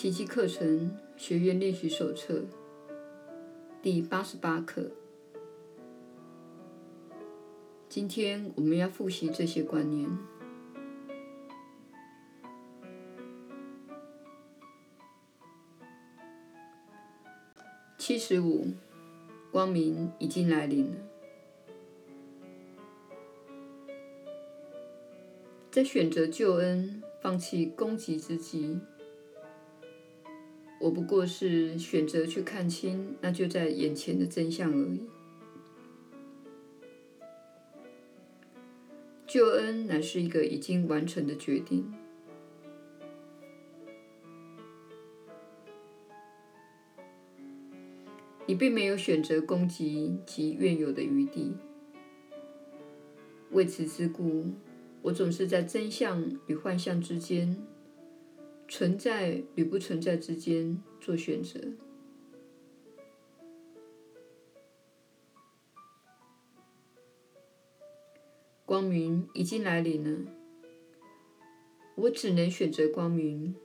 奇迹课程学员练习手册第八十八课。今天我们要复习这些观念。七十五，光明已经来临了。在选择救恩、放弃攻击之际，我不过是选择去看清那就在眼前的真相而已。救恩乃是一个已经完成的决定。你并没有选择攻击及怨有的余地。为此之故，我总是在真相与幻象之间，存在与不存在之间做选择。光明已经来临了，我只能选择光明，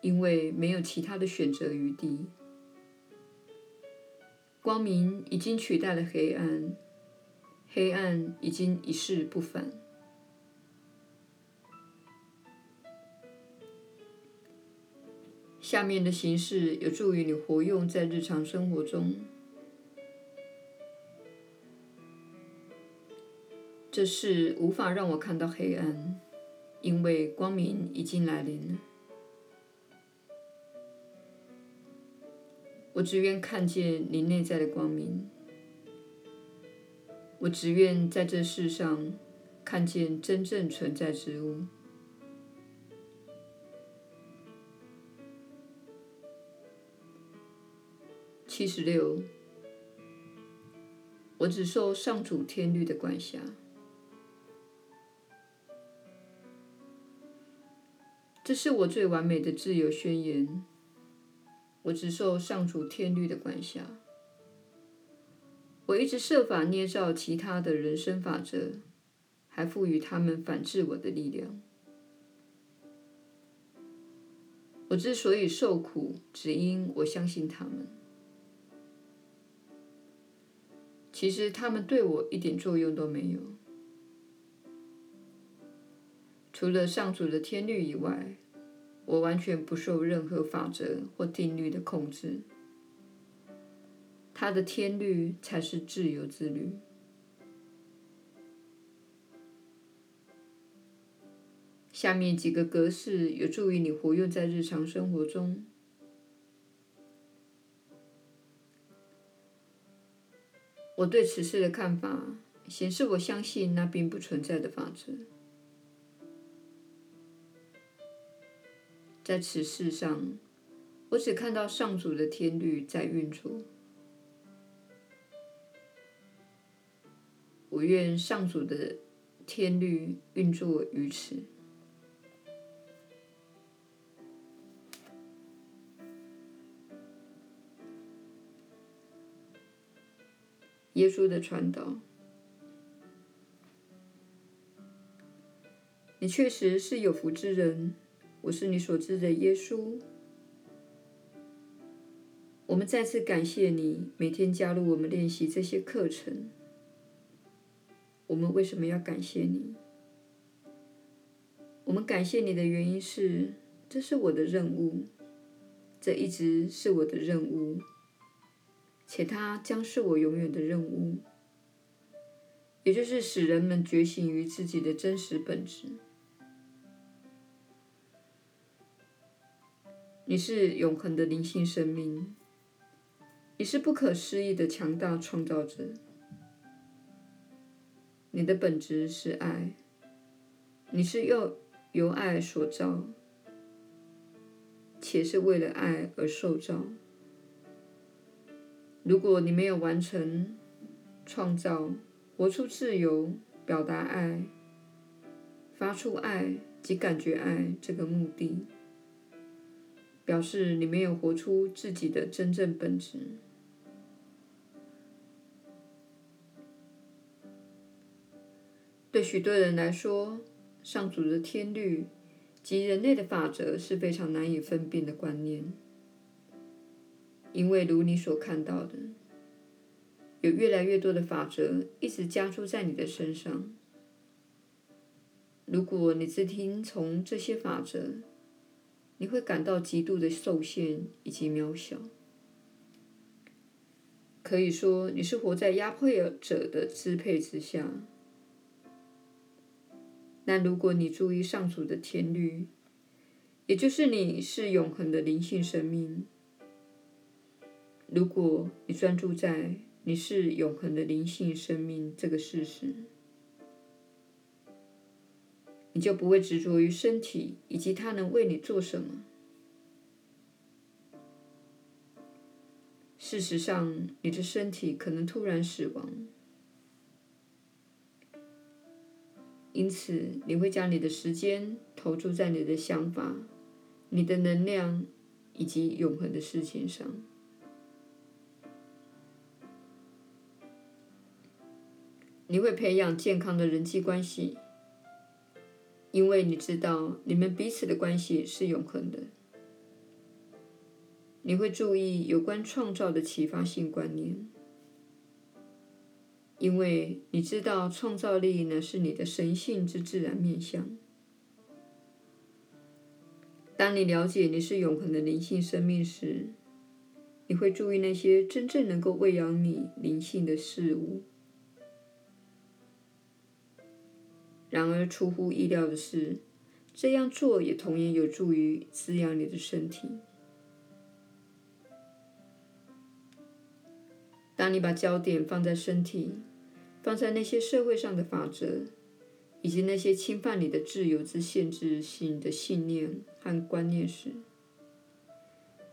因为没有其他的选择余地。光明已经取代了黑暗，黑暗已经一去不返。下面的形式有助于你活用在日常生活中。这事无法让我看到黑暗，因为光明已经来临了。我只愿看见你内在的光明。我只愿在这世上看见真正存在之物。七十六，我只受上主天律的管辖。这是我最完美的自由宣言。我只受上主天律的管辖。我一直设法捏造其他的人生法则，还赋予他们反制我的力量。我之所以受苦，只因我相信他们。其实他们对我一点作用都没有，除了上主的天律以外。我完全不受任何法则或定律的控制，他的天律才是自由之律。下面几个格式有助于你活用在日常生活中。我对此事的看法显示，我相信那并不存在的法则。在此世上，我只看到上主的天律在运作。我愿上主的天律运作于此。耶稣的传导，你确实是有福之人。我是你所知的耶稣。我们再次感谢你每天加入我们练习这些课程。我们为什么要感谢你？我们感谢你的原因是，这是我的任务，这一直是我的任务，且它将是我永远的任务，也就是使人们觉醒于自己的真实本质。你是永恒的灵性生命，你是不可思议的强大创造者。你的本质是爱，你是又由爱所造，且是为了爱而受造。如果你没有完成创造、活出自由、表达爱、发出爱及感觉爱这个目的，表示你没有活出自己的真正本质。对许多人来说，上主的天律及人类的法则是非常难以分辨的观念。因为如你所看到的，有越来越多的法则一直加诸在你的身上。如果你只听从这些法则，你会感到极度的受限以及渺小。可以说，你是活在压迫者的支配之下。但如果你注意上主的天律，也就是你是永恒的灵性生命，如果你专注在你是永恒的灵性生命这个事实，你就不会执着于身体以及它能为你做什么。事实上，你的身体可能突然死亡，因此你会将你的时间投注在你的想法、你的能量以及永恒的事情上。你会培养健康的人际关系，因为你知道你们彼此的关系是永恒的。你会注意有关创造的启发性观念，因为你知道创造力乃是你的神性之自然面向。当你了解你是永恒的灵性生命时，你会注意那些真正能够喂养你灵性的事物。然而，出乎意料的是，这样做也同样有助于滋养你的身体。当你把焦点放在身体，放在那些社会上的法则，以及那些侵犯你的自由之限制性的信念和观念时，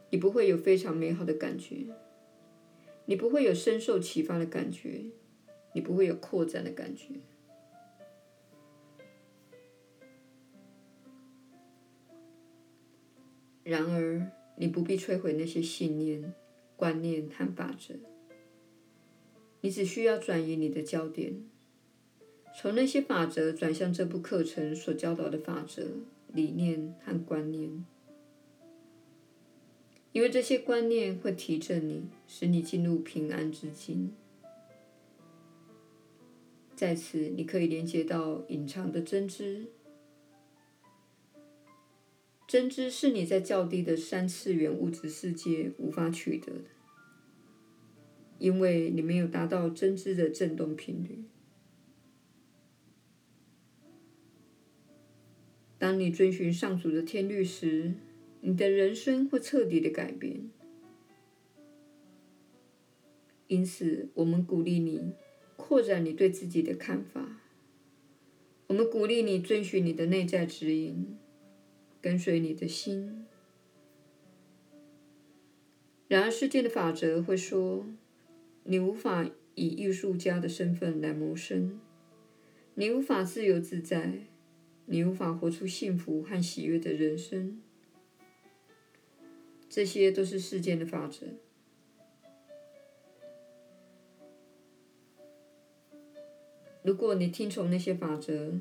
你不会有非常美好的感觉，你不会有深受启发的感觉，你不会有扩展的感觉。然而，你不必摧毁那些信念、观念和法则。你只需要转移你的焦点，从那些法则转向这部课程所教导的法则、理念和观念，因为这些观念会提振你，使你进入平安之境。在此，你可以连接到隐藏的真知。真知是你在较低的三次元物质世界无法取得的。因为你没有达到真知的振动频率。当你遵循上主的天律时，你的人生会彻底的改变。因此，我们鼓励你扩展你对自己的看法。我们鼓励你遵循你的内在指引，跟随你的心。然而，世界的法则会说。你无法以艺术家的身份来谋生，你无法自由自在，你无法活出幸福和喜悦的人生。这些都是世间的法则。如果你听从那些法则，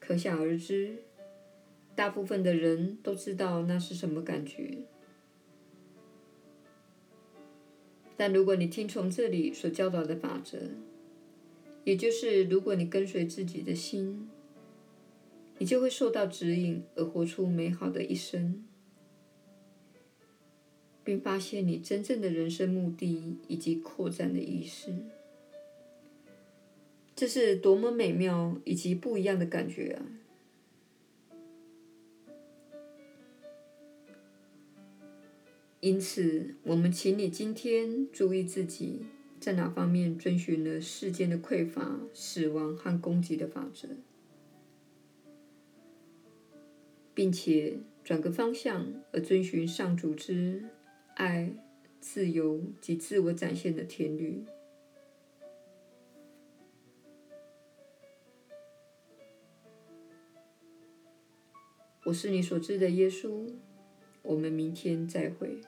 可想而知，大部分的人都知道那是什么感觉。但如果你听从这里所教导的法则，也就是如果你跟随自己的心，你就会受到指引而活出美好的一生，并发现你真正的人生目的以及扩展的意识。这是多么美妙以及不一样的感觉啊！因此，我们请你今天注意自己在哪方面遵循了世间的匮乏、死亡和攻击的法则，并且转个方向而遵循上主之爱、自由及自我展现的天律。我是你所知的耶稣。我们明天再会。